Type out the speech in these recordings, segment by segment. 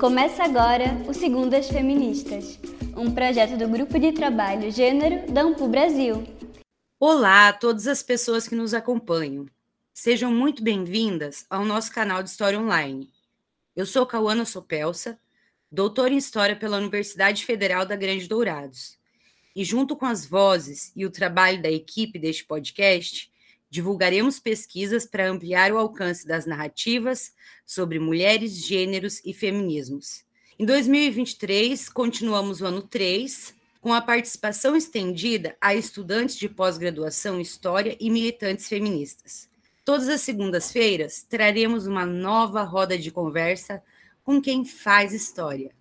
Começa agora o Segundas Feministas, um projeto do Grupo de Trabalho Gênero da Ampu Brasil. Olá a todas as pessoas que nos acompanham. Sejam muito bem-vindas ao nosso canal de História Online. Eu sou Cauana Sopelsa, doutora em História pela Universidade Federal da Grande Dourados. E junto com as vozes e o trabalho da equipe deste podcast, divulgaremos pesquisas para ampliar o alcance das narrativas sobre mulheres, gêneros e feminismos. Em 2023, continuamos o ano 3, com a participação estendida a estudantes de pós-graduação em História e militantes feministas. Todas as segundas-feiras traremos uma nova roda de conversa com quem faz história.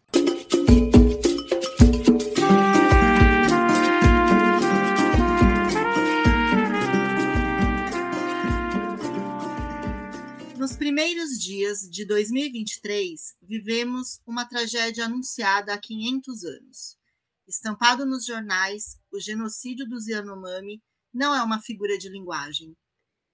Nos primeiros dias de 2023, vivemos uma tragédia anunciada há 500 anos. Estampado nos jornais, o genocídio dos Yanomami não é uma figura de linguagem.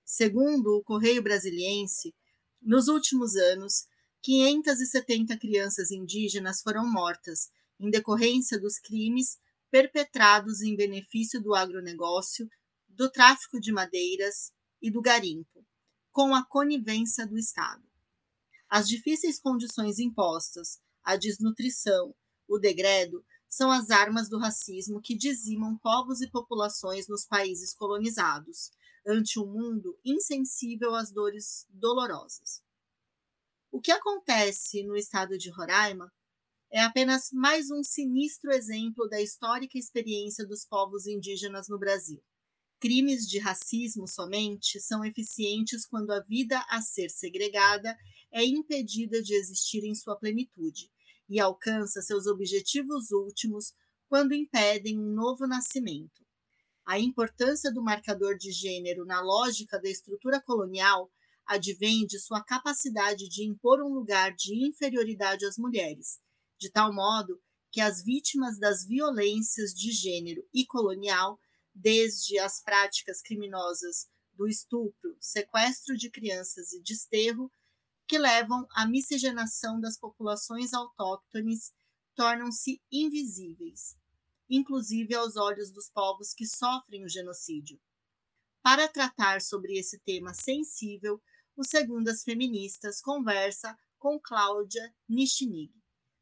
Segundo o Correio Brasiliense, nos últimos anos, 570 crianças indígenas foram mortas em decorrência dos crimes perpetrados em benefício do agronegócio, do tráfico de madeiras e do garimpo com a conivência do Estado. As difíceis condições impostas, a desnutrição, o degredo, são as armas do racismo que dizimam povos e populações nos países colonizados, ante um mundo insensível às dores dolorosas. O que acontece no estado de Roraima é apenas mais um sinistro exemplo da histórica experiência dos povos indígenas no Brasil. Crimes de racismo somente são eficientes quando a vida a ser segregada é impedida de existir em sua plenitude e alcança seus objetivos últimos quando impedem um novo nascimento. A importância do marcador de gênero na lógica da estrutura colonial advém de sua capacidade de impor um lugar de inferioridade às mulheres, de tal modo que as vítimas das violências de gênero e colonial desde as práticas criminosas do estupro, sequestro de crianças e desterro, que levam à miscigenação das populações autóctones, tornam-se invisíveis, inclusive aos olhos dos povos que sofrem o genocídio. Para tratar sobre esse tema sensível, o Segundas Feministas conversa com Cláudia Nischnig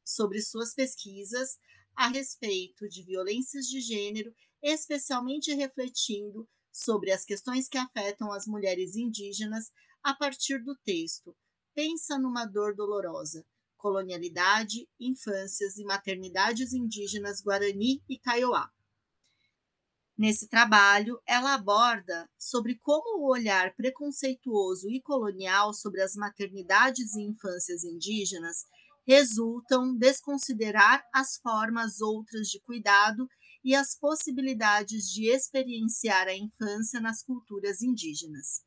sobre suas pesquisas a respeito de violências de gênero especialmente refletindo sobre as questões que afetam as mulheres indígenas a partir do texto Pensa numa Dor Dolorosa, Colonialidade, Infâncias e Maternidades Indígenas Guarani e Kaiowá. Nesse trabalho, ela aborda sobre como o olhar preconceituoso e colonial sobre as maternidades e infâncias indígenas resultam desconsiderar as formas outras de cuidado e as possibilidades de experienciar a infância nas culturas indígenas.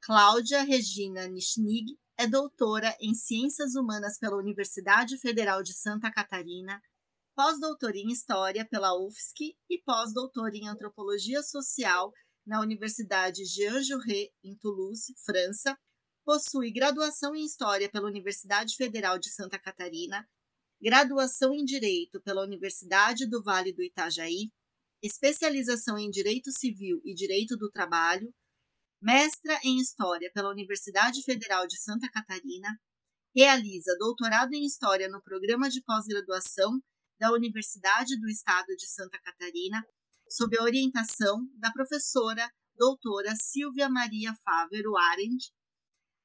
Cláudia Regina Nischnig é doutora em Ciências Humanas pela Universidade Federal de Santa Catarina, pós-doutora em História pela UFSC e pós-doutora em Antropologia Social na Universidade Jean Jaurès, em Toulouse, França. Possui graduação em História pela Universidade Federal de Santa Catarina graduação em Direito pela Universidade do Vale do Itajaí, especialização em Direito Civil e Direito do Trabalho, mestra em História pela Universidade Federal de Santa Catarina, realiza doutorado em História no programa de pós-graduação da Universidade do Estado de Santa Catarina, sob a orientação da professora doutora Silvia Maria Fávero Arendt,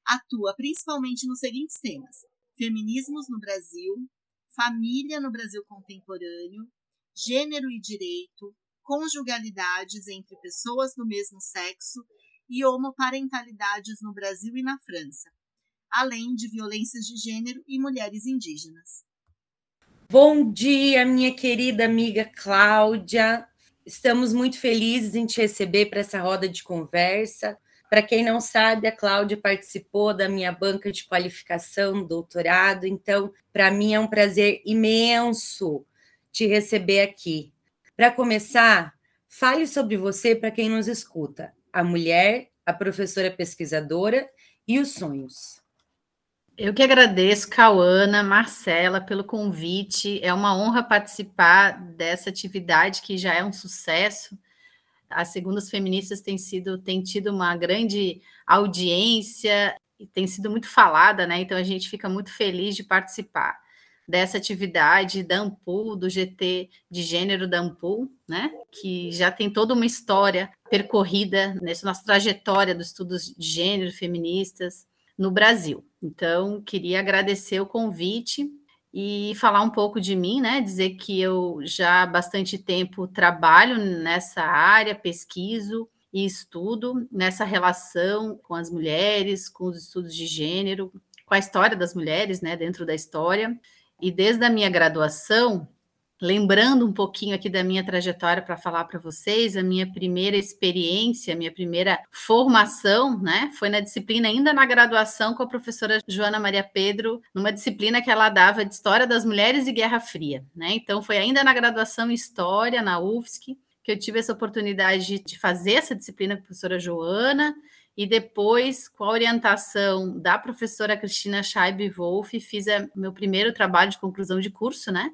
atua principalmente nos seguintes temas: feminismos no Brasil, família no Brasil contemporâneo, gênero e direito, conjugalidades entre pessoas do mesmo sexo e homoparentalidades no Brasil e na França, além de violências de gênero e mulheres indígenas. Bom dia, minha querida amiga Cláudia. Estamos muito felizes em te receber para essa roda de conversa. Para quem não sabe, a Cláudia participou da minha banca de qualificação, doutorado, então, para mim é um prazer imenso te receber aqui. Para começar, fale sobre você para quem nos escuta, a mulher, a professora pesquisadora e os sonhos. Eu que agradeço, Cauana, Marcela, pelo convite. É uma honra participar dessa atividade que já é um sucesso. As segundas feministas têm sido, têm tido uma grande audiência e tem sido muito falada, né? Então a gente fica muito feliz de participar dessa atividade da Ampul, do GT de gênero da Ampul, né? Que já tem toda uma história percorrida nessa nossa trajetória dos estudos de gênero feministas no Brasil. Então, queria agradecer o convite e falar um pouco de mim, né? Dizer que eu já há bastante tempo trabalho nessa área, pesquiso e estudo nessa relação com as mulheres, com os estudos de gênero, com a história das mulheres, né, dentro da história. E desde a minha graduação, lembrando um pouquinho aqui da minha trajetória para falar para vocês, a minha primeira experiência, a minha primeira formação, né, foi na disciplina ainda na graduação com a professora Joana Maria Pedro, numa disciplina que ela dava de História das Mulheres e Guerra Fria, né? Então foi ainda na graduação em História na UFSC que eu tive essa oportunidade de fazer essa disciplina com a professora Joana e depois, com a orientação da professora Cristina Scheib Wolff, fiz meu primeiro trabalho de conclusão de curso, né?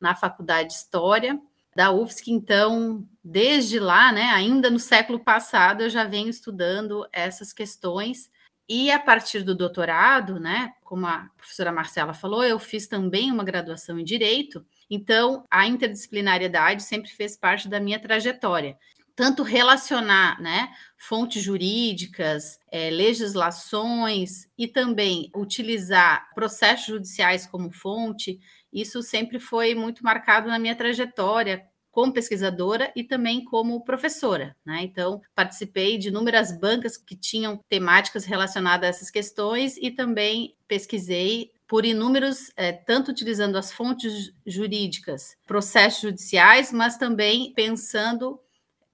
Na Faculdade de História da UFSC. Então, desde lá, né, ainda no século passado, eu já venho estudando essas questões. E a partir do doutorado, né, como a professora Marcela falou, eu fiz também uma graduação em Direito. Então, a interdisciplinariedade sempre fez parte da minha trajetória tanto relacionar né, fontes jurídicas, é, legislações e também utilizar processos judiciais como fonte, isso sempre foi muito marcado na minha trajetória como pesquisadora e também como professora. Né? Então, participei de inúmeras bancas que tinham temáticas relacionadas a essas questões e também pesquisei por inúmeros, é, tanto utilizando as fontes jurídicas, processos judiciais, mas também pensando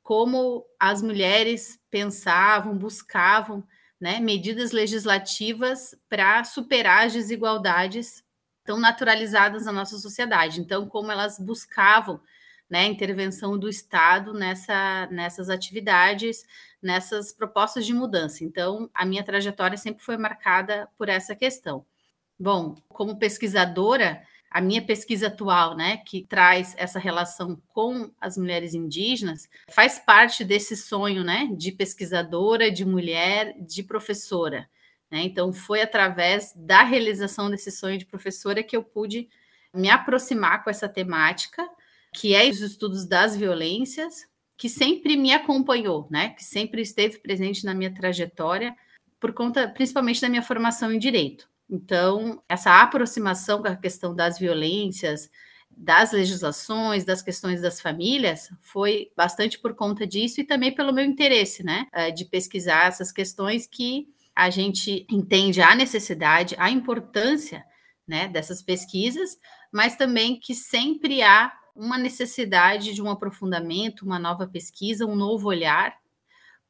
como as mulheres pensavam, buscavam né, medidas legislativas para superar as desigualdades tão naturalizadas na nossa sociedade. Então, como elas buscavam né, a intervenção do Estado nessa, nessas atividades, nessas propostas de mudança. Então, a minha trajetória sempre foi marcada por essa questão. Bom, como pesquisadora, a minha pesquisa atual, né, que traz essa relação com as mulheres indígenas, faz parte desse sonho, né, de pesquisadora, de mulher, de professora. Né? Então, foi através da realização desse sonho de professora que eu pude me aproximar com essa temática, que é os estudos das violências, que sempre me acompanhou, né, que sempre esteve presente na minha trajetória, por conta, principalmente da minha formação em direito. Então, essa aproximação com a questão das violências, das legislações, das questões das famílias, foi bastante por conta disso e também pelo meu interesse, né, eh, de pesquisar essas questões que a gente entende a necessidade, a importância, né, dessas pesquisas, mas também que sempre há uma necessidade de um aprofundamento, uma nova pesquisa, um novo olhar,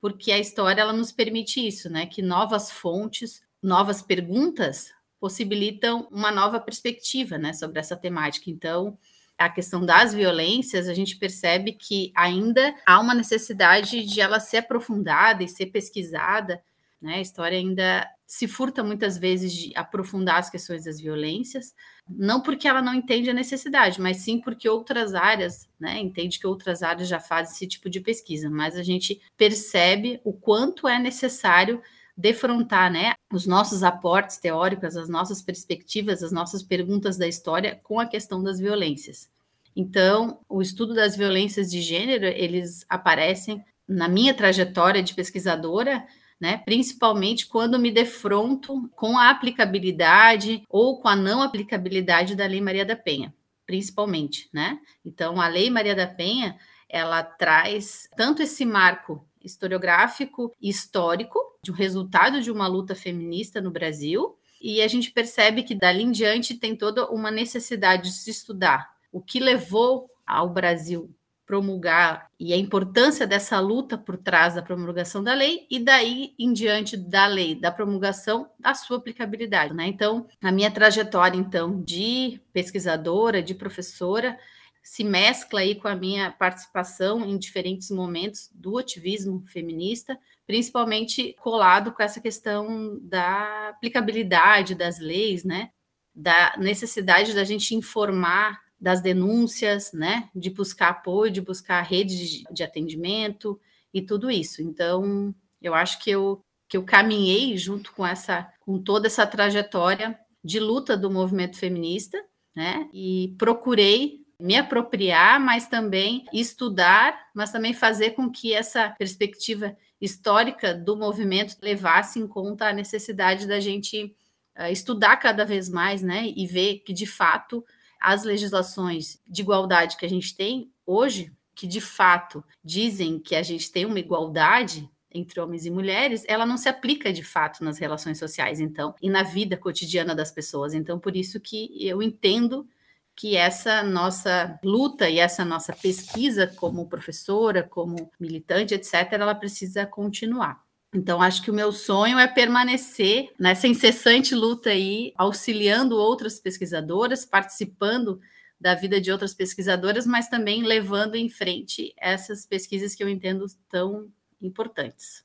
porque a história ela nos permite isso, né, que novas fontes novas perguntas possibilitam uma nova perspectiva né, sobre essa temática. Então, a questão das violências, a gente percebe que ainda há uma necessidade de ela ser aprofundada e ser pesquisada. Né? A história ainda se furta muitas vezes de aprofundar as questões das violências, não porque ela não entende a necessidade, mas sim porque outras áreas, né, entende que outras áreas já fazem esse tipo de pesquisa, mas a gente percebe o quanto é necessário defrontar né, os nossos aportes teóricos, as nossas perspectivas, as nossas perguntas da história com a questão das violências. Então, o estudo das violências de gênero, eles aparecem na minha trajetória de pesquisadora, né, principalmente quando me defronto com a aplicabilidade ou com a não aplicabilidade da Lei Maria da Penha, principalmente, né? Então, a Lei Maria da Penha, ela traz tanto esse marco historiográfico e histórico de um resultado de uma luta feminista no Brasil. E a gente percebe que dali em diante tem toda uma necessidade de se estudar o que levou ao Brasil promulgar e a importância dessa luta por trás da promulgação da lei e daí em diante da lei, da promulgação, da sua aplicabilidade, né? Então, a minha trajetória então de pesquisadora, de professora, se mescla aí com a minha participação em diferentes momentos do ativismo feminista, principalmente colado com essa questão da aplicabilidade das leis, né? Da necessidade da gente informar das denúncias, né? De buscar apoio, de buscar rede de atendimento e tudo isso. Então, eu acho que eu que eu caminhei junto com essa com toda essa trajetória de luta do movimento feminista, né? E procurei me apropriar, mas também estudar, mas também fazer com que essa perspectiva histórica do movimento levasse em conta a necessidade da gente uh, estudar cada vez mais, né, e ver que de fato as legislações de igualdade que a gente tem hoje, que de fato dizem que a gente tem uma igualdade entre homens e mulheres, ela não se aplica de fato nas relações sociais, então, e na vida cotidiana das pessoas. Então, por isso que eu entendo que essa nossa luta e essa nossa pesquisa como professora, como militante, etc., ela precisa continuar. Então, acho que o meu sonho é permanecer nessa incessante luta aí, auxiliando outras pesquisadoras, participando da vida de outras pesquisadoras, mas também levando em frente essas pesquisas que eu entendo tão importantes.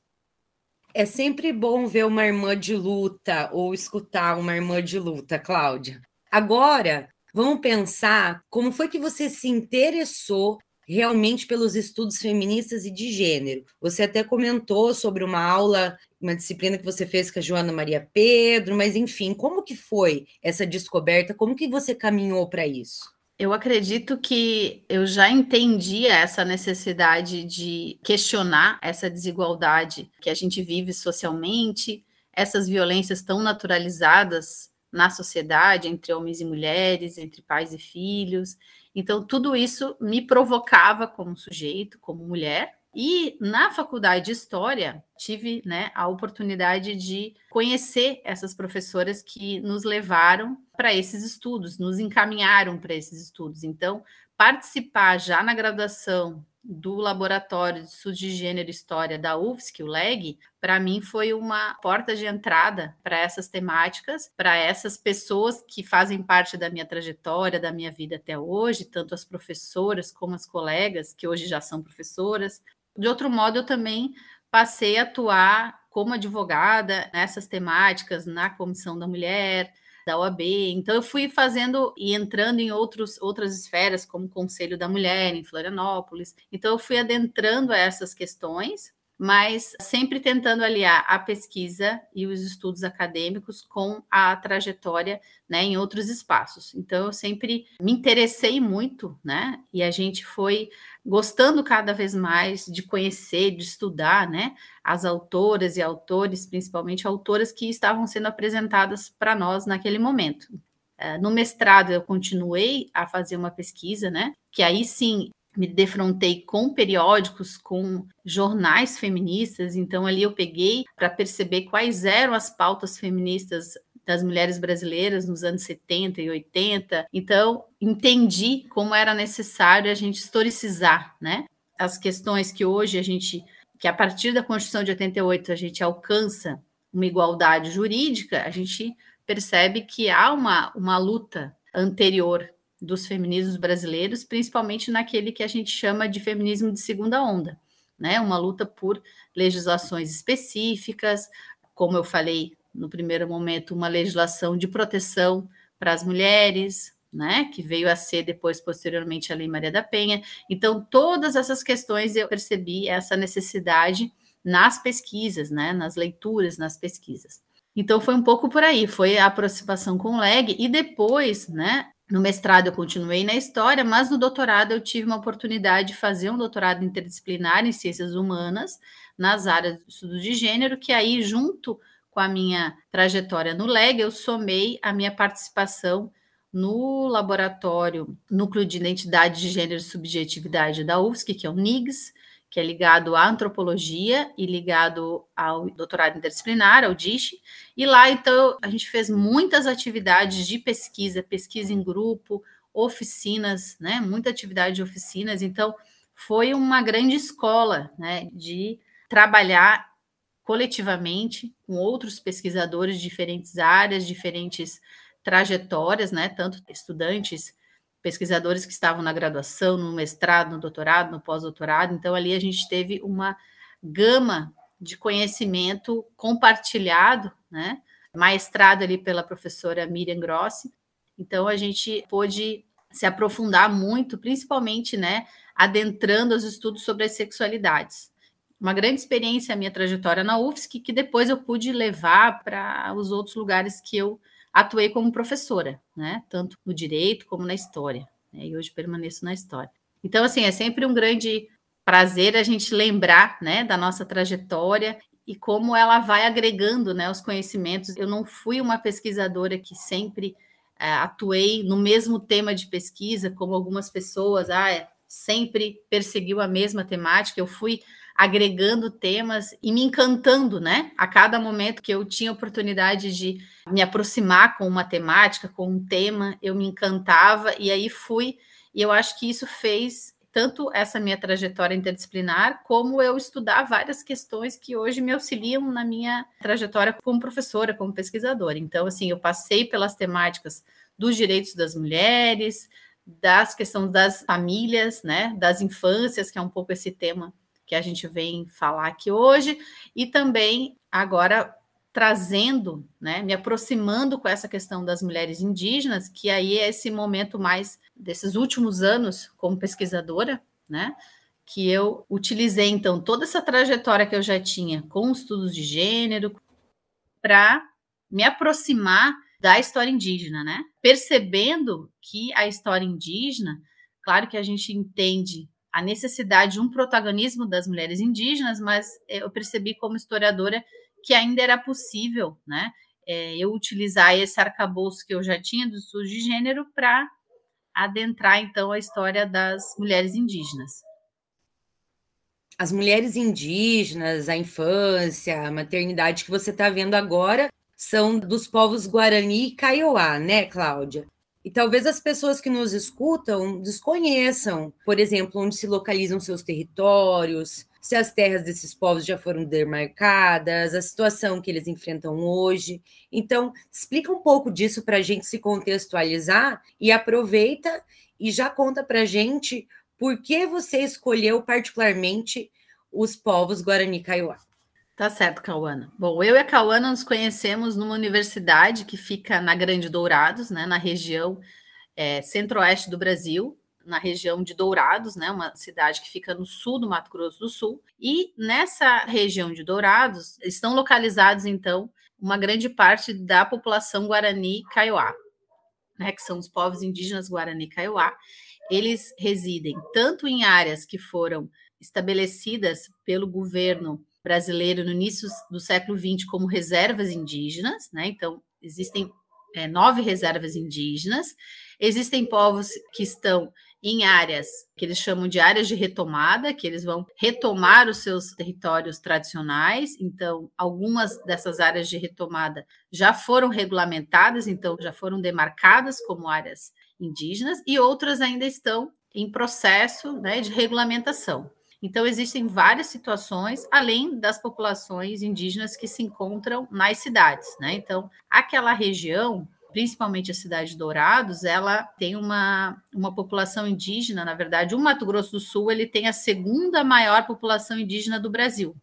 É sempre bom ver uma irmã de luta ou escutar uma irmã de luta, Cláudia. Agora, Vamos pensar como foi que você se interessou realmente pelos estudos feministas e de gênero. Você até comentou sobre uma aula, uma disciplina que você fez com a Joana Maria Pedro, mas enfim, como que foi essa descoberta? Como que você caminhou para isso? Eu acredito que eu já entendia essa necessidade de questionar essa desigualdade que a gente vive socialmente, essas violências tão naturalizadas na sociedade, entre homens e mulheres, entre pais e filhos. Então, tudo isso me provocava como sujeito, como mulher. E na faculdade de História, tive né, a oportunidade de conhecer essas professoras que nos levaram para esses estudos, nos encaminharam para esses estudos. Então, participar já na graduação do Laboratório de Estudos de Gênero e História da UFSC, o LEG, para mim foi uma porta de entrada para essas temáticas, para essas pessoas que fazem parte da minha trajetória, da minha vida até hoje, tanto as professoras como as colegas, que hoje já são professoras. De outro modo, eu também passei a atuar como advogada nessas temáticas, na Comissão da Mulher, da OAB. Então eu fui fazendo e entrando em outros, outras esferas, como o Conselho da Mulher em Florianópolis. Então eu fui adentrando essas questões mas sempre tentando aliar a pesquisa e os estudos acadêmicos com a trajetória né, em outros espaços. Então, eu sempre me interessei muito, né? E a gente foi gostando cada vez mais de conhecer, de estudar, né? As autoras e autores, principalmente autoras que estavam sendo apresentadas para nós naquele momento. Eh, no mestrado, eu continuei a fazer uma pesquisa, né? Que aí sim me defrontei com periódicos, com jornais feministas, então ali eu peguei para perceber quais eram as pautas feministas das mulheres brasileiras nos anos 70 e 80. Então, entendi como era necessário a gente historicizar, né? As questões que hoje a gente, que a partir da Constituição de 88 a gente alcança uma igualdade jurídica, a gente percebe que há uma, uma luta anterior dos feminismos brasileiros, principalmente naquele que a gente chama de feminismo de segunda onda, né? Uma luta por legislações específicas, como eu falei no primeiro momento, uma legislação de proteção para as mulheres, né, que veio a ser depois posteriormente a Lei Maria da Penha. Então, todas essas questões eu percebi essa necessidade nas pesquisas, né, nas leituras, nas pesquisas. Então foi um pouco por aí, foi a aproximação com o LEG e depois, né, no mestrado eu continuei na história, mas no doutorado eu tive uma oportunidade de fazer um doutorado interdisciplinar em ciências humanas, nas áreas de estudo de gênero, que aí, junto com a minha trajetória no LEG, eu somei a minha participação no laboratório Núcleo de Identidade de Gênero e Subjetividade da UFSC, que é o NIGS, que é ligado à antropologia e ligado ao doutorado interdisciplinar, ao DISH. E lá, então, a gente fez muitas atividades de pesquisa, pesquisa em grupo, oficinas, né? Muita atividade de oficinas. Então, foi uma grande escola, né? De trabalhar coletivamente com outros pesquisadores de diferentes áreas, diferentes trajetórias, né? Tanto estudantes pesquisadores que estavam na graduação, no mestrado, no doutorado, no pós-doutorado. Então, ali a gente teve uma gama de conhecimento compartilhado, né? Maestrado ali pela professora Miriam Grossi. Então, a gente pôde se aprofundar muito, principalmente, né, adentrando os estudos sobre as sexualidades. Uma grande experiência a minha trajetória na UFSC, que depois eu pude levar para os outros lugares que eu atuei como professora, né, tanto no direito como na história. Né, e hoje permaneço na história. Então, assim, é sempre um grande prazer a gente lembrar, né, da nossa trajetória e como ela vai agregando, né, os conhecimentos. Eu não fui uma pesquisadora que sempre é, atuei no mesmo tema de pesquisa, como algumas pessoas, ah, é, sempre perseguiu a mesma temática. Eu fui agregando temas e me encantando, né? A cada momento que eu tinha oportunidade de me aproximar com uma temática, com um tema, eu me encantava e aí fui. E eu acho que isso fez tanto essa minha trajetória interdisciplinar, como eu estudar várias questões que hoje me auxiliam na minha trajetória como professora, como pesquisadora. Então, assim, eu passei pelas temáticas dos direitos das mulheres, das questões das famílias, né, das infâncias, que é um pouco esse tema que a gente vem falar aqui hoje, e também agora trazendo, né, me aproximando com essa questão das mulheres indígenas, que aí é esse momento mais desses últimos anos como pesquisadora, né, que eu utilizei então toda essa trajetória que eu já tinha com estudos de gênero para me aproximar da história indígena, né? Percebendo que a história indígena, claro que a gente entende a necessidade de um protagonismo das mulheres indígenas, mas eu percebi como historiadora que ainda era possível, né, é, eu utilizar esse arcabouço que eu já tinha do estudo de gênero para adentrar, então, a história das mulheres indígenas. As mulheres indígenas, a infância, a maternidade que você está vendo agora são dos povos Guarani e Kaiowá, né, Cláudia? E talvez as pessoas que nos escutam desconheçam, por exemplo, onde se localizam seus territórios, se as terras desses povos já foram demarcadas, a situação que eles enfrentam hoje. Então, explica um pouco disso para a gente se contextualizar e aproveita e já conta para a gente por que você escolheu particularmente os povos Guarani Kaiowá. Tá certo, Cauana. Bom, eu e a Cauana nos conhecemos numa universidade que fica na Grande Dourados, né, na região é, centro-oeste do Brasil, na região de Dourados, né, uma cidade que fica no sul do Mato Grosso do Sul. E nessa região de Dourados estão localizados, então, uma grande parte da população Guarani Kaiowá, né, que são os povos indígenas Guarani Kaiowá. Eles residem tanto em áreas que foram estabelecidas pelo governo brasileiro no início do século XX como reservas indígenas, né? Então, existem é, nove reservas indígenas, existem povos que estão em áreas que eles chamam de áreas de retomada, que eles vão retomar os seus territórios tradicionais. Então, algumas dessas áreas de retomada já foram regulamentadas, então já foram demarcadas como áreas indígenas, e outras ainda estão em processo né, de regulamentação. Então, existem várias situações, além das populações indígenas que se encontram nas cidades, né? Então, aquela região, principalmente a cidade de Dourados, ela tem uma, uma população indígena, na verdade, o Mato Grosso do Sul, ele tem a segunda maior população indígena do Brasil.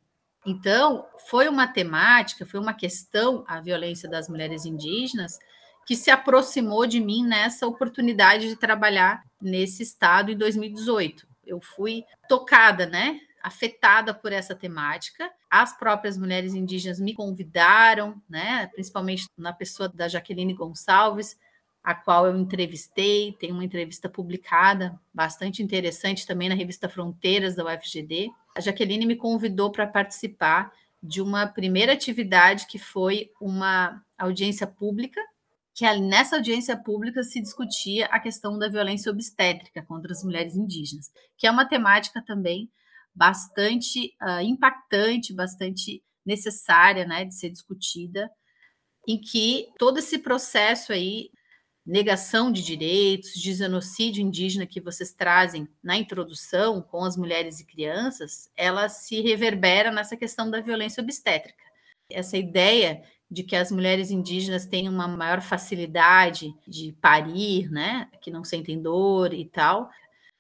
Então, foi uma temática, foi uma questão, a violência das mulheres indígenas, que se aproximou de mim nessa oportunidade de trabalhar nesse estado em 2018 eu fui tocada, né? Afetada por essa temática. As próprias mulheres indígenas me convidaram, né? Principalmente na pessoa da Jaqueline Gonçalves, a qual eu entrevistei. Tem uma entrevista publicada, bastante interessante também na revista Fronteiras da UFGD. A Jaqueline me convidou para participar de uma primeira atividade que foi uma audiência pública que nessa audiência pública se discutia a questão da violência obstétrica contra as mulheres indígenas, que é uma temática também bastante uh, impactante, bastante necessária né, de ser discutida, em que todo esse processo aí, negação de direitos, de genocídio indígena que vocês trazem na introdução com as mulheres e crianças, ela se reverbera nessa questão da violência obstétrica. Essa ideia de que as mulheres indígenas têm uma maior facilidade de parir, né, que não sentem dor e tal.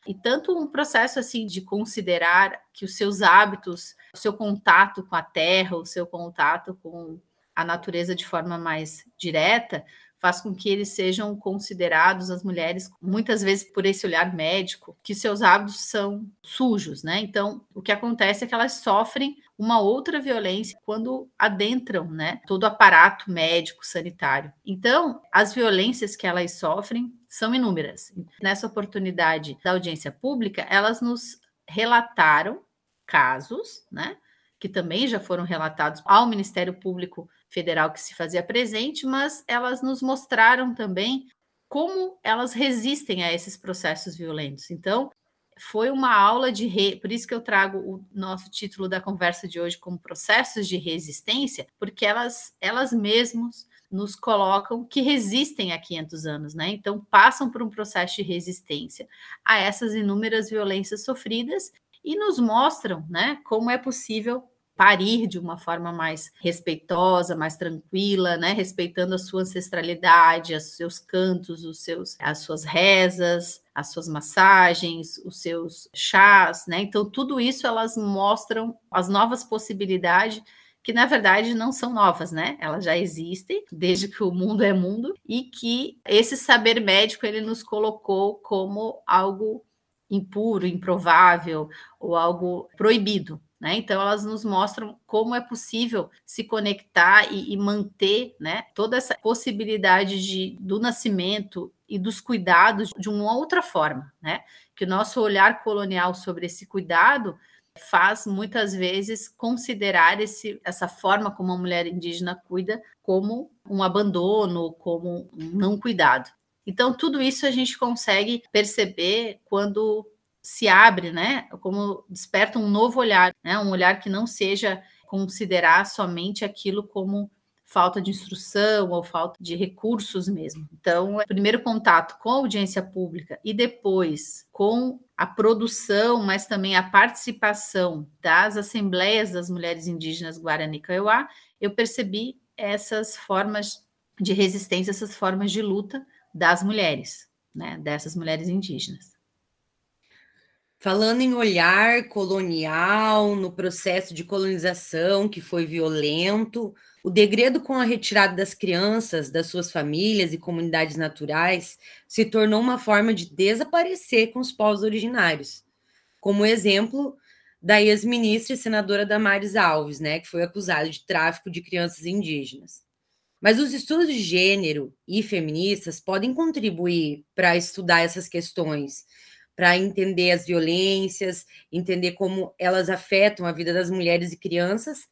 E tanto um processo assim de considerar que os seus hábitos, o seu contato com a terra, o seu contato com a natureza de forma mais direta, faz com que eles sejam considerados, as mulheres, muitas vezes por esse olhar médico, que seus hábitos são sujos, né? Então, o que acontece é que elas sofrem uma outra violência quando adentram, né, todo o aparato médico sanitário. Então, as violências que elas sofrem são inúmeras. Nessa oportunidade da audiência pública, elas nos relataram casos, né, que também já foram relatados ao Ministério Público Federal que se fazia presente, mas elas nos mostraram também como elas resistem a esses processos violentos. Então, foi uma aula de re... por isso que eu trago o nosso título da conversa de hoje como processos de resistência, porque elas elas mesmas nos colocam que resistem há 500 anos, né? Então passam por um processo de resistência a essas inúmeras violências sofridas e nos mostram, né, como é possível parir de uma forma mais respeitosa, mais tranquila, né, respeitando a sua ancestralidade, os seus cantos, os seus, as suas rezas, as suas massagens, os seus chás, né? Então tudo isso elas mostram as novas possibilidades que na verdade não são novas, né? Elas já existem desde que o mundo é mundo e que esse saber médico ele nos colocou como algo impuro, improvável ou algo proibido, né? Então, elas nos mostram como é possível se conectar e, e manter né, toda essa possibilidade de, do nascimento e dos cuidados de uma outra forma. Né? Que o nosso olhar colonial sobre esse cuidado faz muitas vezes considerar esse, essa forma como a mulher indígena cuida como um abandono, como um não cuidado. Então, tudo isso a gente consegue perceber quando se abre, né? Como desperta um novo olhar, né? Um olhar que não seja considerar somente aquilo como falta de instrução ou falta de recursos mesmo. Então, o primeiro contato com a audiência pública e depois com a produção, mas também a participação das assembleias das mulheres indígenas Guarani Kaiowá, eu percebi essas formas de resistência, essas formas de luta das mulheres, né, dessas mulheres indígenas. Falando em olhar colonial, no processo de colonização que foi violento, o degredo com a retirada das crianças das suas famílias e comunidades naturais se tornou uma forma de desaparecer com os povos originários. Como exemplo da ex-ministra e senadora Damares Alves, né, que foi acusada de tráfico de crianças indígenas. Mas os estudos de gênero e feministas podem contribuir para estudar essas questões para entender as violências, entender como elas afetam a vida das mulheres e crianças,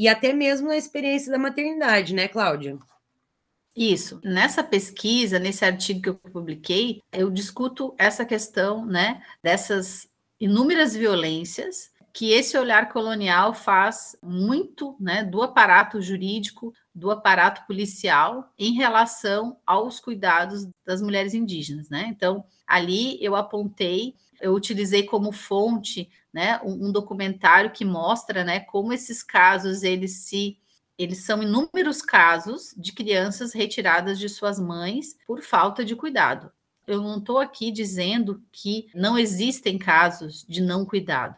e até mesmo a experiência da maternidade, né, Cláudia? Isso. Nessa pesquisa, nesse artigo que eu publiquei, eu discuto essa questão, né, dessas inúmeras violências que esse olhar colonial faz muito, né, do aparato jurídico, do aparato policial em relação aos cuidados das mulheres indígenas, né? Então, ali eu apontei, eu utilizei como fonte, né, um, um documentário que mostra, né, como esses casos eles se eles são inúmeros casos de crianças retiradas de suas mães por falta de cuidado. Eu não estou aqui dizendo que não existem casos de não cuidado.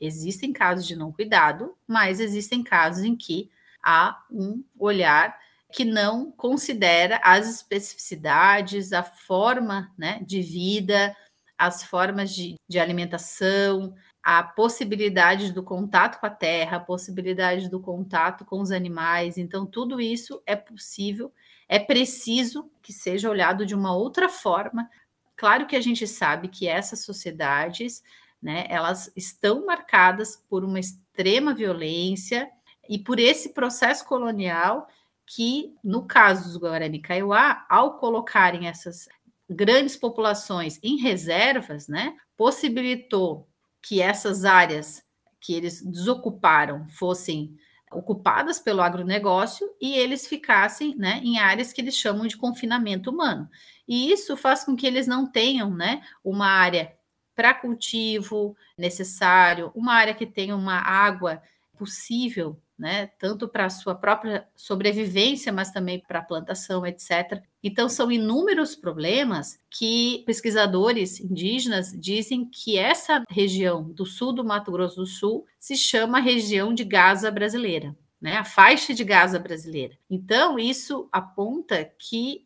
Existem casos de não cuidado, mas existem casos em que há um olhar que não considera as especificidades, a forma né, de vida, as formas de, de alimentação, a possibilidade do contato com a terra, a possibilidade do contato com os animais. Então, tudo isso é possível, é preciso que seja olhado de uma outra forma. Claro que a gente sabe que essas sociedades, né, elas estão marcadas por uma extrema violência, e por esse processo colonial que, no caso dos Guarani Kaiowá, ao colocarem essas grandes populações em reservas, né, possibilitou que essas áreas que eles desocuparam fossem ocupadas pelo agronegócio e eles ficassem né, em áreas que eles chamam de confinamento humano. E isso faz com que eles não tenham né, uma área para cultivo necessário, uma área que tenha uma água possível né? Tanto para a sua própria sobrevivência, mas também para a plantação, etc. Então, são inúmeros problemas que pesquisadores indígenas dizem que essa região do sul do Mato Grosso do Sul se chama região de Gaza brasileira, né? A faixa de Gaza brasileira. Então, isso aponta que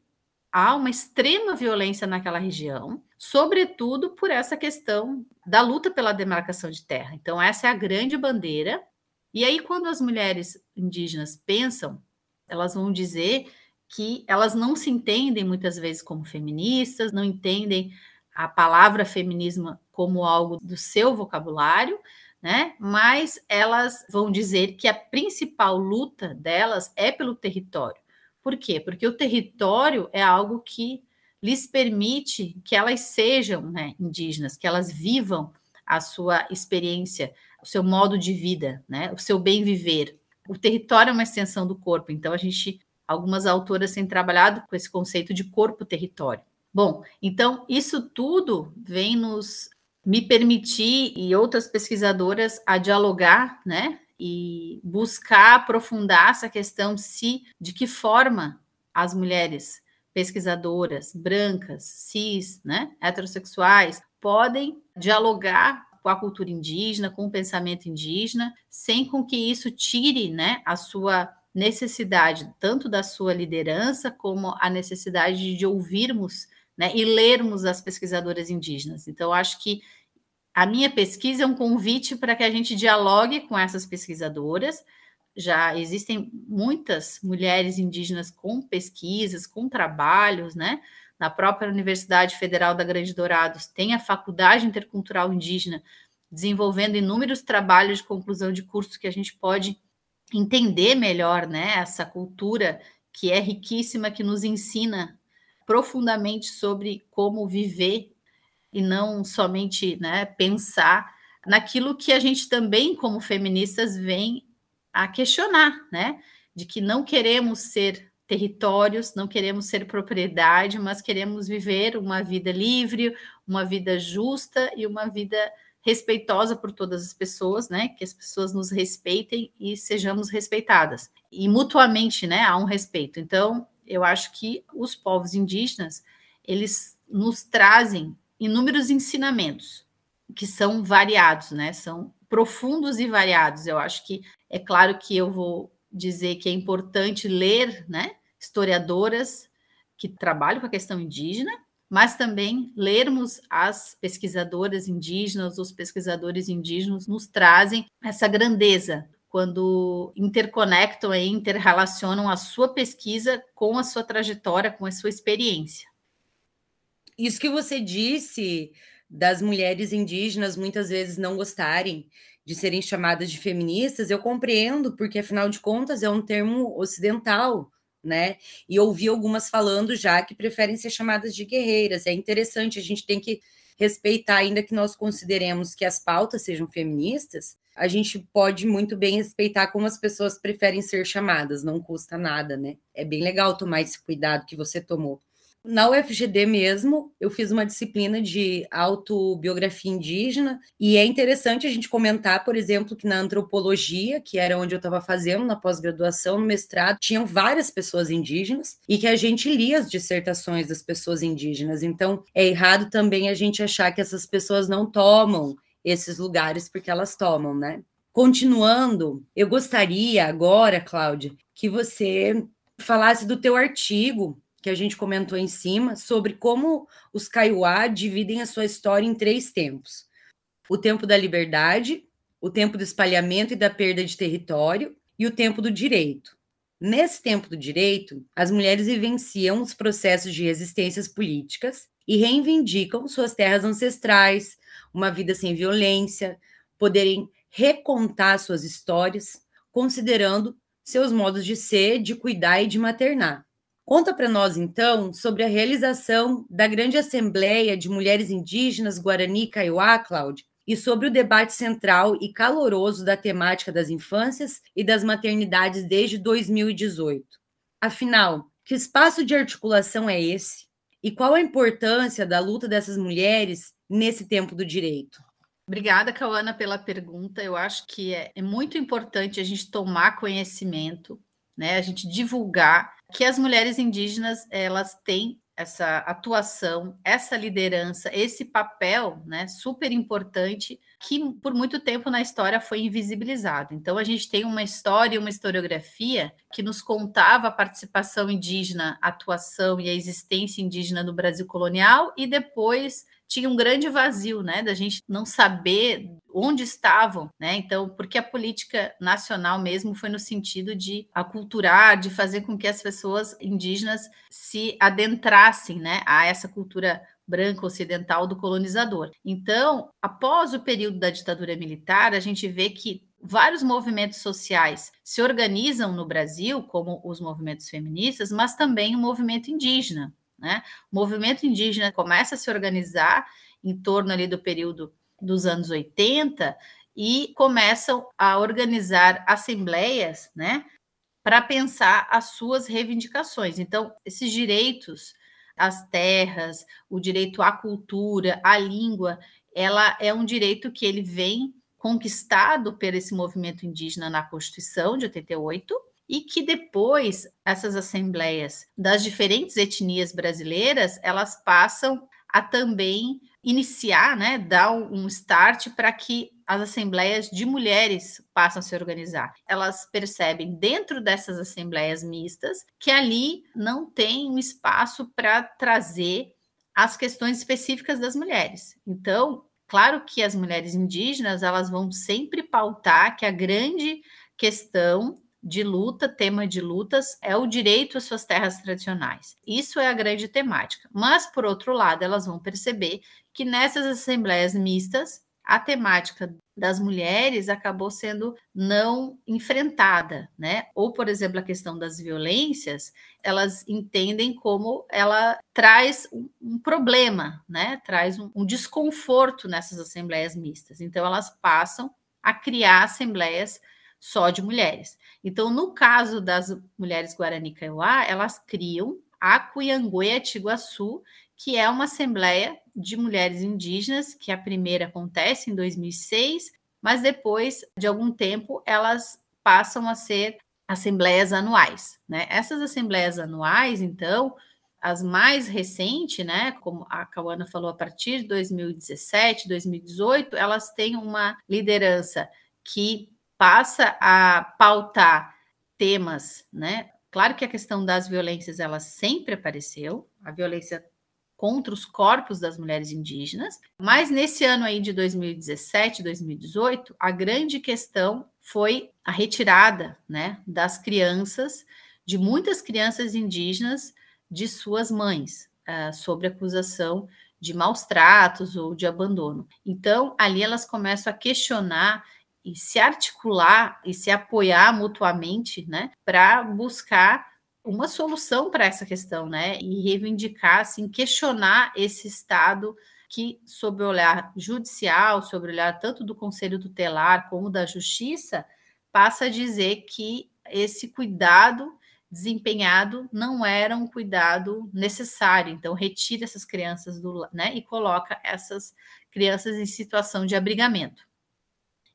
há uma extrema violência naquela região, sobretudo por essa questão da luta pela demarcação de terra. Então, essa é a grande bandeira e aí, quando as mulheres indígenas pensam, elas vão dizer que elas não se entendem muitas vezes como feministas, não entendem a palavra feminismo como algo do seu vocabulário, né? Mas elas vão dizer que a principal luta delas é pelo território. Por quê? Porque o território é algo que lhes permite que elas sejam né, indígenas, que elas vivam a sua experiência o seu modo de vida, né? O seu bem viver. O território é uma extensão do corpo, então a gente, algumas autoras têm trabalhado com esse conceito de corpo-território. Bom, então isso tudo vem nos me permitir e outras pesquisadoras a dialogar, né? E buscar aprofundar essa questão se de que forma as mulheres pesquisadoras brancas, cis, né, heterossexuais podem dialogar com a cultura indígena, com o pensamento indígena, sem com que isso tire né, a sua necessidade, tanto da sua liderança, como a necessidade de ouvirmos né, e lermos as pesquisadoras indígenas. Então, acho que a minha pesquisa é um convite para que a gente dialogue com essas pesquisadoras. Já existem muitas mulheres indígenas com pesquisas, com trabalhos, né? Na própria Universidade Federal da Grande Dourados, tem a Faculdade Intercultural Indígena, desenvolvendo inúmeros trabalhos de conclusão de curso que a gente pode entender melhor né, essa cultura que é riquíssima, que nos ensina profundamente sobre como viver e não somente né, pensar naquilo que a gente também, como feministas, vem a questionar, né? De que não queremos ser territórios, não queremos ser propriedade, mas queremos viver uma vida livre, uma vida justa e uma vida respeitosa por todas as pessoas, né? Que as pessoas nos respeitem e sejamos respeitadas. E mutuamente, né, há um respeito. Então, eu acho que os povos indígenas, eles nos trazem inúmeros ensinamentos que são variados, né? São profundos e variados. Eu acho que é claro que eu vou dizer que é importante ler, né, historiadoras que trabalham com a questão indígena, mas também lermos as pesquisadoras indígenas, os pesquisadores indígenas nos trazem essa grandeza quando interconectam e interrelacionam a sua pesquisa com a sua trajetória, com a sua experiência. Isso que você disse das mulheres indígenas muitas vezes não gostarem de serem chamadas de feministas, eu compreendo, porque afinal de contas é um termo ocidental, né? E ouvi algumas falando já que preferem ser chamadas de guerreiras. É interessante, a gente tem que respeitar, ainda que nós consideremos que as pautas sejam feministas, a gente pode muito bem respeitar como as pessoas preferem ser chamadas, não custa nada, né? É bem legal tomar esse cuidado que você tomou. Na UFGD mesmo, eu fiz uma disciplina de autobiografia indígena, e é interessante a gente comentar, por exemplo, que na antropologia, que era onde eu estava fazendo na pós-graduação, no mestrado, tinham várias pessoas indígenas e que a gente lia as dissertações das pessoas indígenas. Então, é errado também a gente achar que essas pessoas não tomam esses lugares porque elas tomam, né? Continuando, eu gostaria agora, Cláudia, que você falasse do teu artigo que a gente comentou em cima, sobre como os Kaiowá dividem a sua história em três tempos: o tempo da liberdade, o tempo do espalhamento e da perda de território e o tempo do direito. Nesse tempo do direito, as mulheres vivenciam os processos de resistências políticas e reivindicam suas terras ancestrais, uma vida sem violência, poderem recontar suas histórias, considerando seus modos de ser, de cuidar e de maternar. Conta para nós, então, sobre a realização da grande Assembleia de Mulheres Indígenas Guarani Kaiowá, Cláudia, e sobre o debate central e caloroso da temática das infâncias e das maternidades desde 2018. Afinal, que espaço de articulação é esse? E qual a importância da luta dessas mulheres nesse tempo do direito? Obrigada, Cauana, pela pergunta. Eu acho que é, é muito importante a gente tomar conhecimento, né? A gente divulgar que as mulheres indígenas elas têm essa atuação, essa liderança, esse papel, né, super importante que por muito tempo na história foi invisibilizado. Então a gente tem uma história e uma historiografia que nos contava a participação indígena, a atuação e a existência indígena no Brasil colonial e depois tinha um grande vazio, né, da gente não saber onde estavam, né? Então, porque a política nacional mesmo foi no sentido de aculturar, de fazer com que as pessoas indígenas se adentrassem, né, a essa cultura branca ocidental do colonizador. Então, após o período da ditadura militar, a gente vê que vários movimentos sociais se organizam no Brasil, como os movimentos feministas, mas também o movimento indígena. Né? O movimento indígena começa a se organizar em torno ali do período dos anos 80 e começam a organizar assembleias, né, para pensar as suas reivindicações. Então, esses direitos às terras, o direito à cultura, à língua, ela é um direito que ele vem conquistado por esse movimento indígena na Constituição de 88 e que depois essas assembleias das diferentes etnias brasileiras elas passam a também iniciar, né, dar um start para que as assembleias de mulheres passam a se organizar. Elas percebem dentro dessas assembleias mistas que ali não tem um espaço para trazer as questões específicas das mulheres. Então, claro que as mulheres indígenas, elas vão sempre pautar que a grande questão de luta, tema de lutas, é o direito às suas terras tradicionais. Isso é a grande temática. Mas, por outro lado, elas vão perceber que nessas assembleias mistas, a temática das mulheres acabou sendo não enfrentada, né? Ou, por exemplo, a questão das violências, elas entendem como ela traz um, problema, né? Traz um, um desconforto nessas assembleias mistas. Então, elas passam a criar assembleias só de mulheres. Então, no caso das mulheres Guarani Kaiowá, elas criam a Cuianguê Tiguaçu, que é uma assembleia de mulheres indígenas, que a primeira acontece em 2006, mas depois de algum tempo elas passam a ser assembleias anuais, né? Essas assembleias anuais, então, as mais recentes, né, como a Cauana falou, a partir de 2017, 2018, elas têm uma liderança que passa a pautar temas, né? Claro que a questão das violências ela sempre apareceu, a violência contra os corpos das mulheres indígenas, mas nesse ano aí de 2017, 2018, a grande questão foi a retirada, né, das crianças, de muitas crianças indígenas de suas mães, uh, sobre acusação de maus tratos ou de abandono. Então, ali elas começam a questionar e se articular e se apoiar mutuamente, né, para buscar uma solução para essa questão, né, e reivindicar, assim, questionar esse Estado que, sob o olhar judicial, sob o olhar tanto do Conselho Tutelar como da Justiça, passa a dizer que esse cuidado desempenhado não era um cuidado necessário. Então, retira essas crianças do, né, e coloca essas crianças em situação de abrigamento.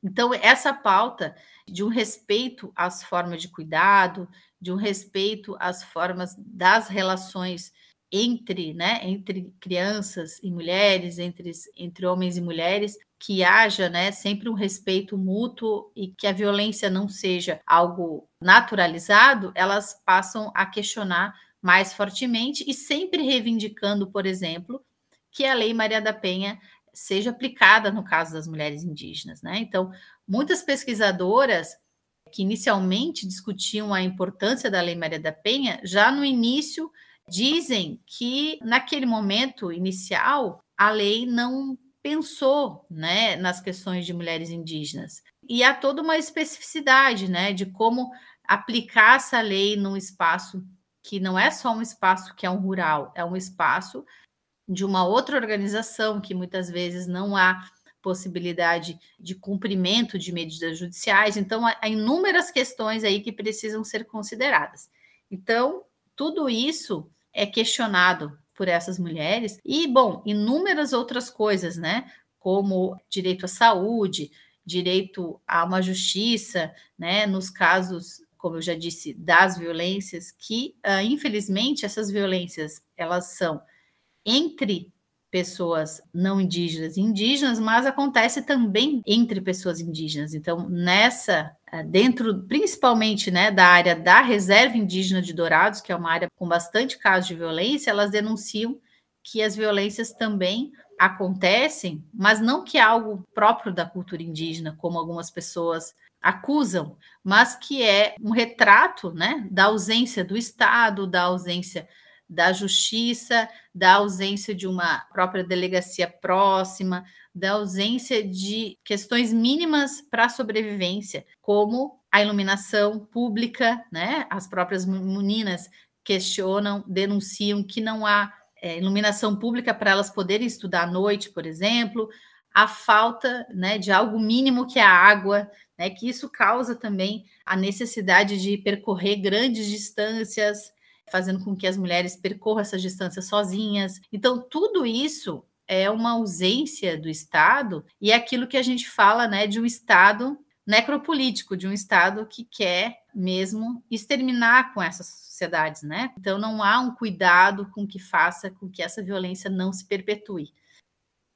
Então, essa pauta de um respeito às formas de cuidado, de um respeito às formas das relações entre, né, entre crianças e mulheres, entre, entre homens e mulheres, que haja, né, sempre um respeito mútuo e que a violência não seja algo naturalizado, elas passam a questionar mais fortemente e sempre reivindicando, por exemplo, que a Lei Maria da Penha seja aplicada no caso das mulheres indígenas, né? Então, muitas pesquisadoras que inicialmente discutiam a importância da Lei Maria da Penha, já no início dizem que naquele momento inicial a lei não pensou, né, nas questões de mulheres indígenas. E há toda uma especificidade, né, de como aplicar essa lei num espaço que não é só um espaço que é um rural, é um espaço de uma outra organização que muitas vezes não há possibilidade de cumprimento de medidas judiciais. Então, há inúmeras questões aí que precisam ser consideradas. Então, tudo isso é questionado por essas mulheres e, bom, inúmeras outras coisas, né? como direito à saúde, direito a uma justiça, né, nos casos, como eu já disse, das violências, que uh, infelizmente essas violências elas são entre pessoas não indígenas e indígenas, mas acontece também entre pessoas indígenas. Então, nessa, ah, dentro, principalmente né, da área da reserva indígena de Dourados, que é uma área com bastante casos de violência, elas denunciam que as violências também acontecem, mas não que é algo próprio da cultura indígena, como algumas pessoas acusam, mas que é um retrato né, da ausência do Estado, da ausência da justiça, da ausência de uma própria delegacia próxima, da ausência de questões mínimas para a sobrevivência, como a iluminação pública, né? As próprias meninas questionam, denunciam que não há é, iluminação pública para elas poderem estudar à noite, por exemplo, a falta né, de algo mínimo que é a água, né, que isso causa também a necessidade de percorrer grandes distâncias, fazendo com que as mulheres percorram essas distâncias sozinhas. Então, tudo isso é uma ausência do Estado e é aquilo que a gente fala né, de um Estado necropolítico, de um Estado que quer mesmo exterminar com essas sociedades, né? Então não há um cuidado com que faça com que essa violência não se perpetue.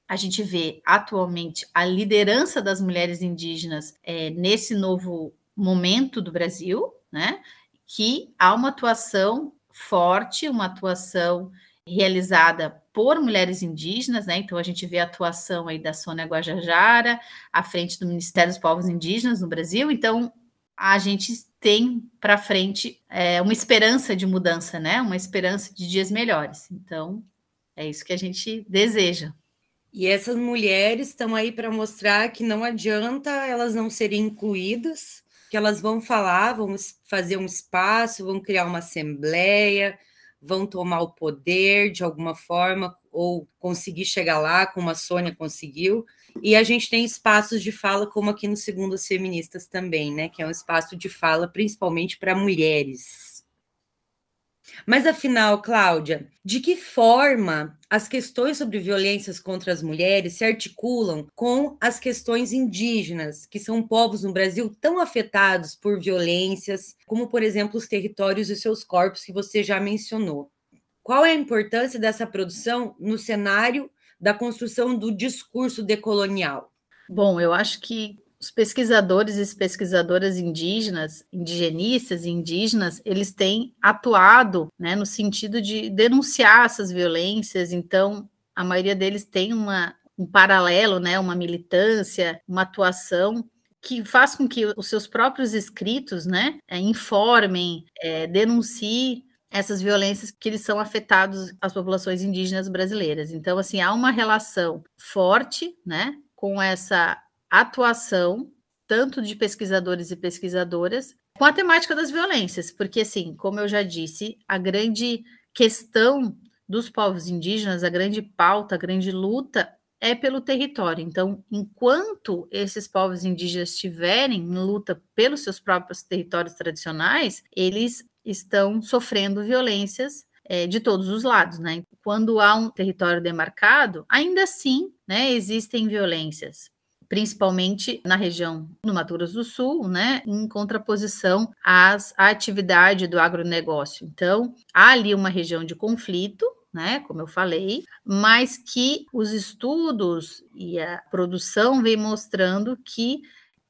A gente vê atualmente a liderança das mulheres indígenas é, nesse novo momento do Brasil, né? Que há uma atuação forte, uma atuação realizada por mulheres indígenas, né? Então a gente vê a atuação aí da Sônia Guajajara à frente do Ministério dos Povos Indígenas no Brasil. Então a gente tem para frente é, uma esperança de mudança, né? Uma esperança de dias melhores. Então é isso que a gente deseja. E essas mulheres estão aí para mostrar que não adianta elas não serem incluídas, que elas vão falar, vão fazer um espaço, vão criar uma assembleia, vão tomar o poder de alguma forma ou conseguir chegar lá, como a Sônia conseguiu. E a gente tem espaços de fala, como aqui no Segundo as Feministas também, né? Que é um espaço de fala principalmente para mulheres. Mas afinal, Cláudia, de que forma as questões sobre violências contra as mulheres se articulam com as questões indígenas, que são povos no Brasil tão afetados por violências, como, por exemplo, os territórios e seus corpos que você já mencionou? Qual é a importância dessa produção no cenário da construção do discurso decolonial? Bom, eu acho que os pesquisadores e pesquisadoras indígenas, indigenistas e indígenas, eles têm atuado né, no sentido de denunciar essas violências, então a maioria deles tem uma, um paralelo, né, uma militância, uma atuação que faz com que os seus próprios escritos né, é, informem, é, denunciem essas violências que eles são afetados as populações indígenas brasileiras. Então, assim, há uma relação forte, né, com essa atuação, tanto de pesquisadores e pesquisadoras, com a temática das violências, porque, assim, como eu já disse, a grande questão dos povos indígenas, a grande pauta, a grande luta é pelo território. Então, enquanto esses povos indígenas estiverem em luta pelos seus próprios territórios tradicionais, eles estão sofrendo violências é, de todos os lados, né? Quando há um território demarcado, ainda assim, né, existem violências principalmente na região do Mato Grosso do Sul, né, em contraposição às, à atividade do agronegócio. Então, há ali uma região de conflito, né, como eu falei, mas que os estudos e a produção vem mostrando que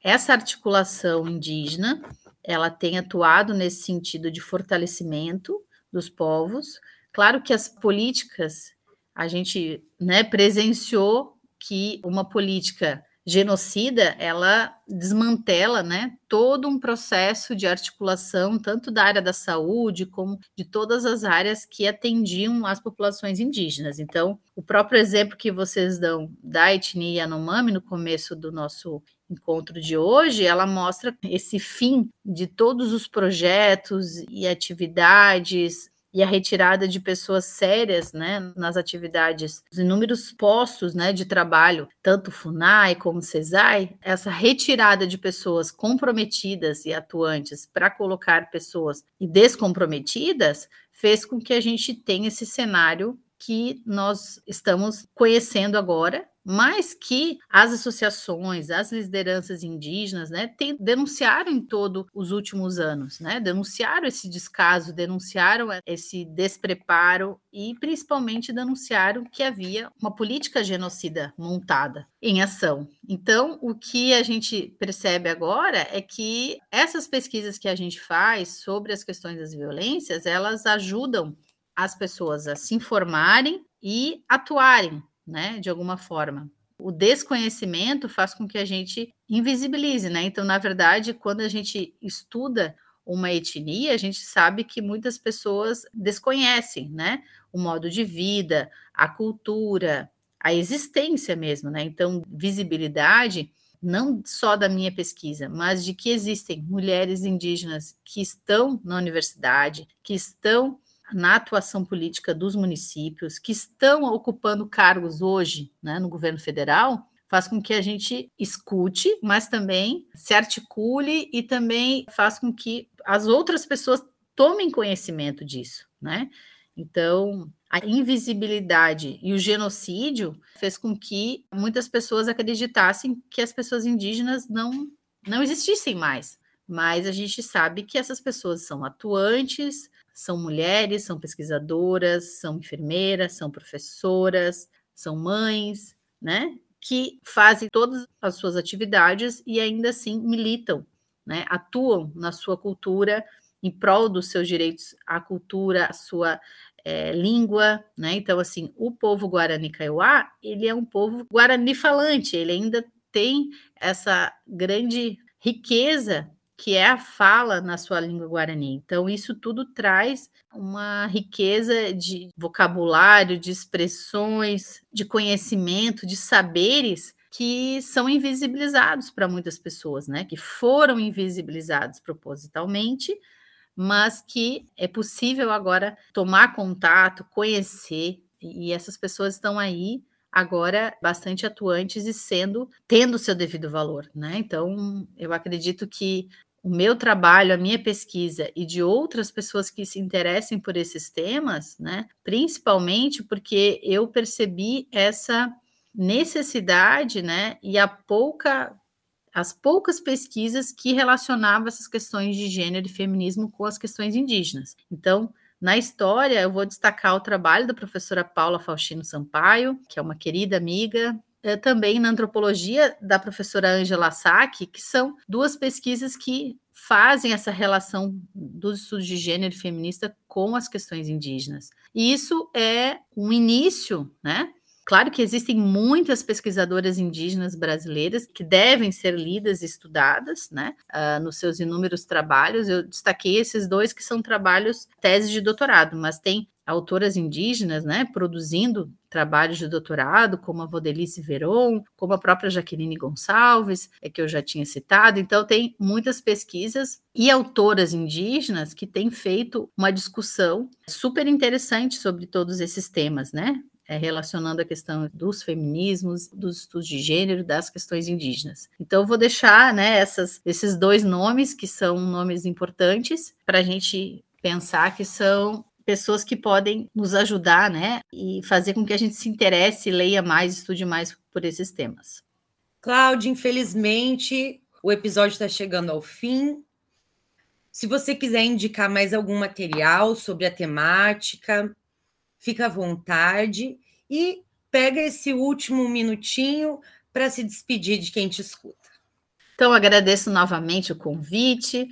essa articulação indígena, ela tem atuado nesse sentido de fortalecimento dos povos. Claro que as políticas, a gente né, presenciou que uma política genocida, ela desmantela, né, todo um processo de articulação, tanto da área da saúde, como de todas as áreas que atendiam as populações indígenas. Então, o próprio exemplo que vocês dão da etnia Yanomami no começo do nosso encontro de hoje, ela mostra esse fim de todos os projetos e atividades e a retirada de pessoas sérias né, nas atividades, os inúmeros postos né, de trabalho, tanto FUNAI como CESAI, essa retirada de pessoas comprometidas e atuantes para colocar pessoas descomprometidas fez com que a gente tenha esse cenário que nós estamos conhecendo agora, mas que as associações, as lideranças indígenas, né, denunciaram em todos os últimos anos, né, denunciaram esse descaso, denunciaram esse despreparo e principalmente denunciaram que havia uma política genocida montada em ação. Então, o que a gente percebe agora é que essas pesquisas que a gente faz sobre as questões das violências, elas ajudam as pessoas a se informarem e atuarem, né, de alguma forma. O desconhecimento faz com que a gente invisibilize, né? Então, na verdade, quando a gente estuda uma etnia, a gente sabe que muitas pessoas desconhecem, né? O modo de vida, a cultura, a existência mesmo, né? Então, visibilidade não só da minha pesquisa, mas de que existem mulheres indígenas que estão na universidade, que estão na atuação política dos municípios, que estão ocupando cargos hoje né, no governo federal, faz com que a gente escute, mas também se articule e também faz com que as outras pessoas tomem conhecimento disso, né? Então, a invisibilidade e o genocídio fez com que muitas pessoas acreditassem que as pessoas indígenas não não existissem mais. Mas a gente sabe que essas pessoas são atuantes, são mulheres, são pesquisadoras, são enfermeiras, são professoras, são mães, né? Que fazem todas as suas atividades e ainda assim militam, né? Atuam na sua cultura em prol dos seus direitos à cultura, à sua é, língua, né? Então, assim, o povo Guarani Kaiowá, ele é um povo guarani falante, ele ainda tem essa grande riqueza que é a fala na sua língua guarani. Então, isso tudo traz uma riqueza de vocabulário, de expressões, de conhecimento, de saberes que são invisibilizados para muitas pessoas, né? Que foram invisibilizados propositalmente, mas que é possível agora tomar contato, conhecer, e essas pessoas estão aí agora bastante atuantes e sendo tendo seu devido valor, né? Então, eu acredito que o meu trabalho, a minha pesquisa e de outras pessoas que se interessem por esses temas, né? Principalmente porque eu percebi essa necessidade, né? E a pouca as poucas pesquisas que relacionavam essas questões de gênero e feminismo com as questões indígenas. Então, na história, eu vou destacar o trabalho da professora Paula Faustino Sampaio, que é uma querida amiga, é, também na antropologia da professora Angela Sack, que são duas pesquisas que fazem essa relação dos estudos de gênero feminista com as questões indígenas. E isso é um início, né? Claro que existem muitas pesquisadoras indígenas brasileiras que devem ser lidas e estudadas, né, uh, nos seus inúmeros trabalhos. Eu destaquei esses dois que são trabalhos tese de doutorado, mas tem autoras indígenas, né, produzindo trabalhos de doutorado, como a Vodelice Veron, como a própria Jaqueline Gonçalves, é que eu já tinha citado. Então, tem muitas pesquisas e autoras indígenas que têm feito uma discussão super interessante sobre todos esses temas, né? É, relacionando a questão dos feminismos, dos estudos de gênero, das questões indígenas. Então, eu vou deixar né, essas, esses dois nomes, que são nomes importantes, para a gente pensar que são pessoas que podem nos ajudar, né? E fazer com que a gente se interesse, leia mais, estude mais por esses temas. Cláudia, infelizmente, o episódio está chegando ao fim. Se você quiser indicar mais algum material sobre a temática, fica à vontade e pega esse último minutinho para se despedir de quem te escuta. Então, agradeço novamente o convite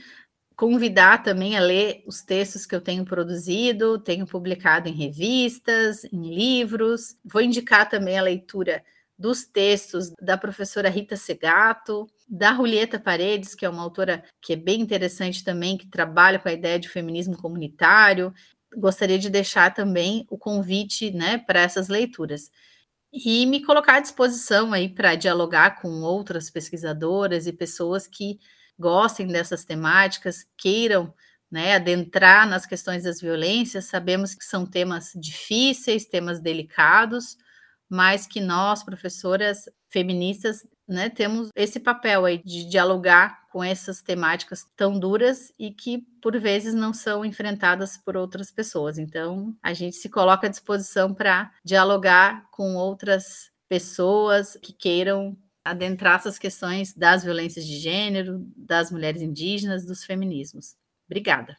convidar também a ler os textos que eu tenho produzido, tenho publicado em revistas, em livros. Vou indicar também a leitura dos textos da professora Rita Segato, da Julieta Paredes, que é uma autora que é bem interessante também, que trabalha com a ideia de feminismo comunitário. Gostaria de deixar também o convite né, para essas leituras. E me colocar à disposição aí para dialogar com outras pesquisadoras e pessoas que gostem dessas temáticas, queiram né, adentrar nas questões das violências. Sabemos que são temas difíceis, temas delicados, mas que nós, professoras feministas, né, temos esse papel aí de dialogar com essas temáticas tão duras e que, por vezes, não são enfrentadas por outras pessoas. Então, a gente se coloca à disposição para dialogar com outras pessoas que queiram adentrar essas questões das violências de gênero, das mulheres indígenas, dos feminismos. Obrigada.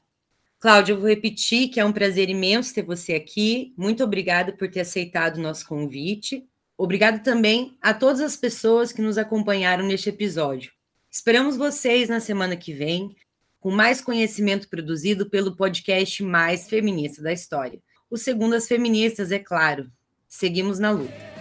Cláudia, eu vou repetir que é um prazer imenso ter você aqui. Muito obrigada por ter aceitado o nosso convite. Obrigado também a todas as pessoas que nos acompanharam neste episódio. Esperamos vocês na semana que vem com mais conhecimento produzido pelo podcast mais feminista da história. O Segundas Feministas, é claro. Seguimos na luta.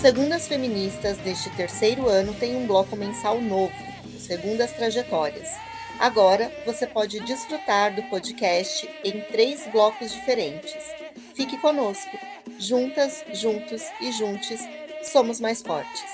Segundas Feministas deste terceiro ano tem um bloco mensal novo, Segundas Trajetórias. Agora você pode desfrutar do podcast em três blocos diferentes. Fique conosco. Juntas, juntos e juntes, somos mais fortes.